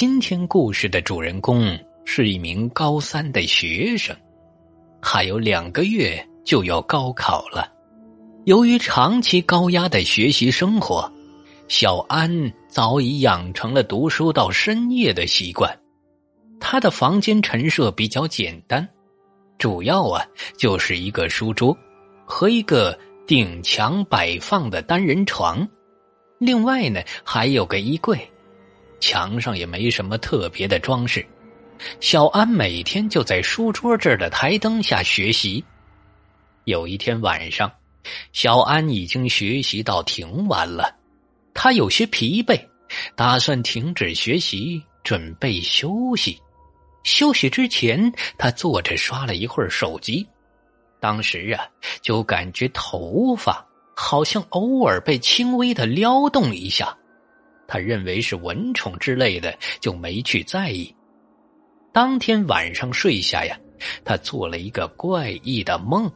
今天故事的主人公是一名高三的学生，还有两个月就要高考了。由于长期高压的学习生活，小安早已养成了读书到深夜的习惯。他的房间陈设比较简单，主要啊就是一个书桌和一个顶墙摆放的单人床，另外呢还有个衣柜。墙上也没什么特别的装饰，小安每天就在书桌这儿的台灯下学习。有一天晚上，小安已经学习到挺晚了，他有些疲惫，打算停止学习，准备休息。休息之前，他坐着刷了一会儿手机，当时啊，就感觉头发好像偶尔被轻微的撩动一下。他认为是蚊虫之类的，就没去在意。当天晚上睡下呀，他做了一个怪异的梦，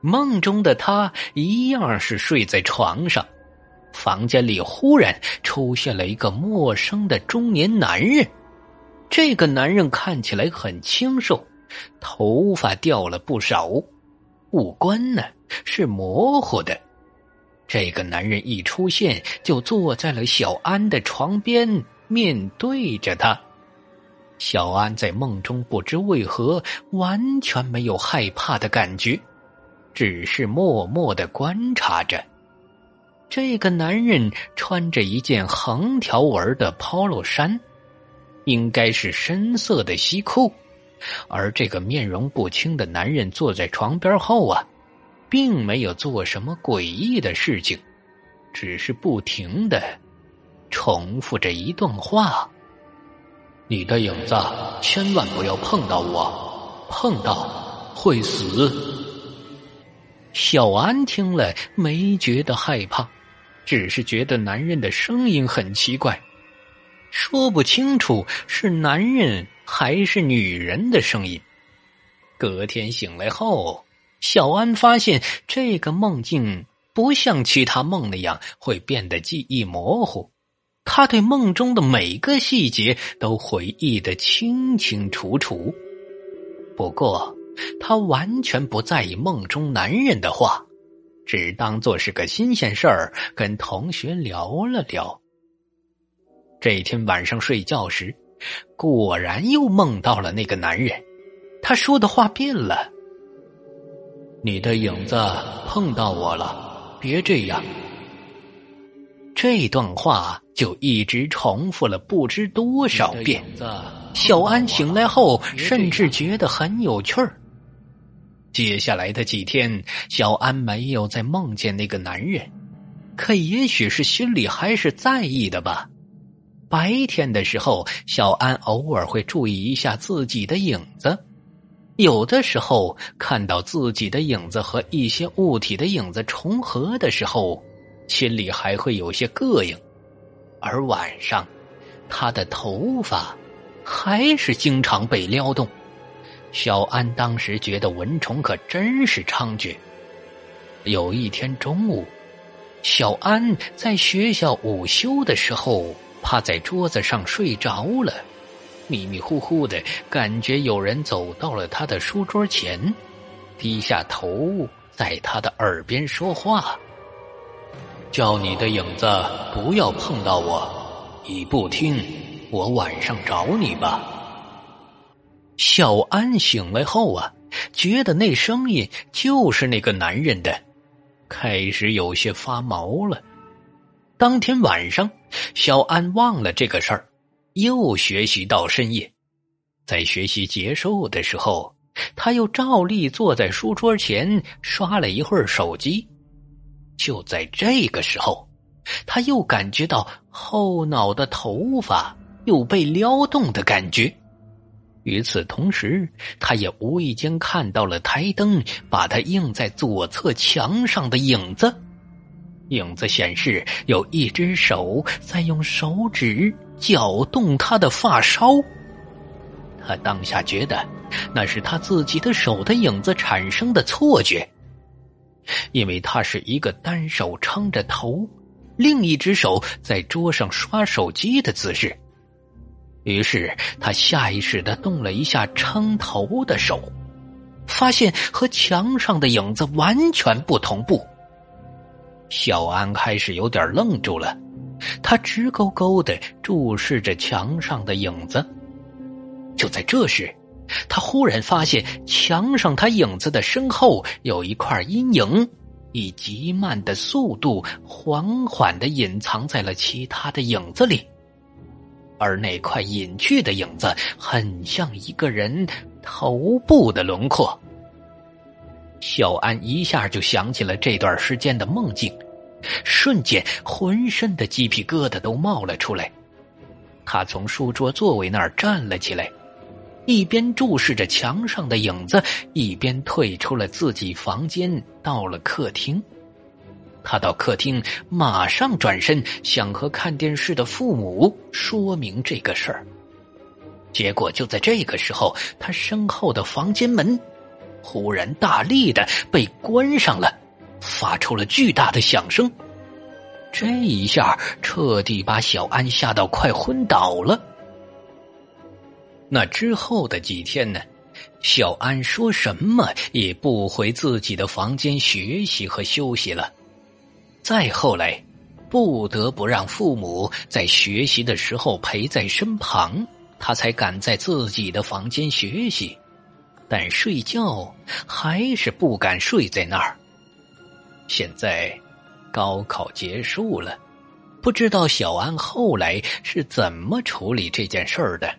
梦中的他一样是睡在床上，房间里忽然出现了一个陌生的中年男人。这个男人看起来很清瘦，头发掉了不少，五官呢是模糊的。这个男人一出现，就坐在了小安的床边，面对着他。小安在梦中不知为何完全没有害怕的感觉，只是默默的观察着。这个男人穿着一件横条纹的 polo 衫，应该是深色的西裤，而这个面容不清的男人坐在床边后啊。并没有做什么诡异的事情，只是不停的重复着一段话：“你的影子千万不要碰到我，碰到会死。”小安听了没觉得害怕，只是觉得男人的声音很奇怪，说不清楚是男人还是女人的声音。隔天醒来后。小安发现这个梦境不像其他梦那样会变得记忆模糊，他对梦中的每个细节都回忆的清清楚楚。不过，他完全不在意梦中男人的话，只当做是个新鲜事儿，跟同学聊了聊。这一天晚上睡觉时，果然又梦到了那个男人，他说的话变了。你的影子碰到我了，别这样。这段话就一直重复了不知多少遍。小安醒来后，甚至觉得很有趣儿。接下来的几天，小安没有再梦见那个男人，可也许是心里还是在意的吧。白天的时候，小安偶尔会注意一下自己的影子。有的时候看到自己的影子和一些物体的影子重合的时候，心里还会有些膈应；而晚上，他的头发还是经常被撩动。小安当时觉得蚊虫可真是猖獗。有一天中午，小安在学校午休的时候，趴在桌子上睡着了。迷迷糊糊的感觉，有人走到了他的书桌前，低下头在他的耳边说话：“叫你的影子不要碰到我，你不听，我晚上找你吧。”小安醒来后啊，觉得那声音就是那个男人的，开始有些发毛了。当天晚上，小安忘了这个事儿。又学习到深夜，在学习结束的时候，他又照例坐在书桌前刷了一会儿手机。就在这个时候，他又感觉到后脑的头发又被撩动的感觉。与此同时，他也无意间看到了台灯把他映在左侧墙上的影子。影子显示有一只手在用手指。搅动他的发梢，他当下觉得那是他自己的手的影子产生的错觉，因为他是一个单手撑着头，另一只手在桌上刷手机的姿势。于是他下意识的动了一下撑头的手，发现和墙上的影子完全不同步。小安开始有点愣住了，他直勾勾的注视着墙上的影子。就在这时，他忽然发现墙上他影子的身后有一块阴影，以极慢的速度缓缓的隐藏在了其他的影子里。而那块隐去的影子，很像一个人头部的轮廓。小安一下就想起了这段时间的梦境，瞬间浑身的鸡皮疙瘩都冒了出来。他从书桌座位那儿站了起来，一边注视着墙上的影子，一边退出了自己房间，到了客厅。他到客厅，马上转身想和看电视的父母说明这个事儿。结果就在这个时候，他身后的房间门忽然大力的被关上了，发出了巨大的响声。这一下彻底把小安吓到快昏倒了。那之后的几天呢，小安说什么也不回自己的房间学习和休息了。再后来，不得不让父母在学习的时候陪在身旁，他才敢在自己的房间学习。但睡觉还是不敢睡在那儿。现在，高考结束了，不知道小安后来是怎么处理这件事儿的。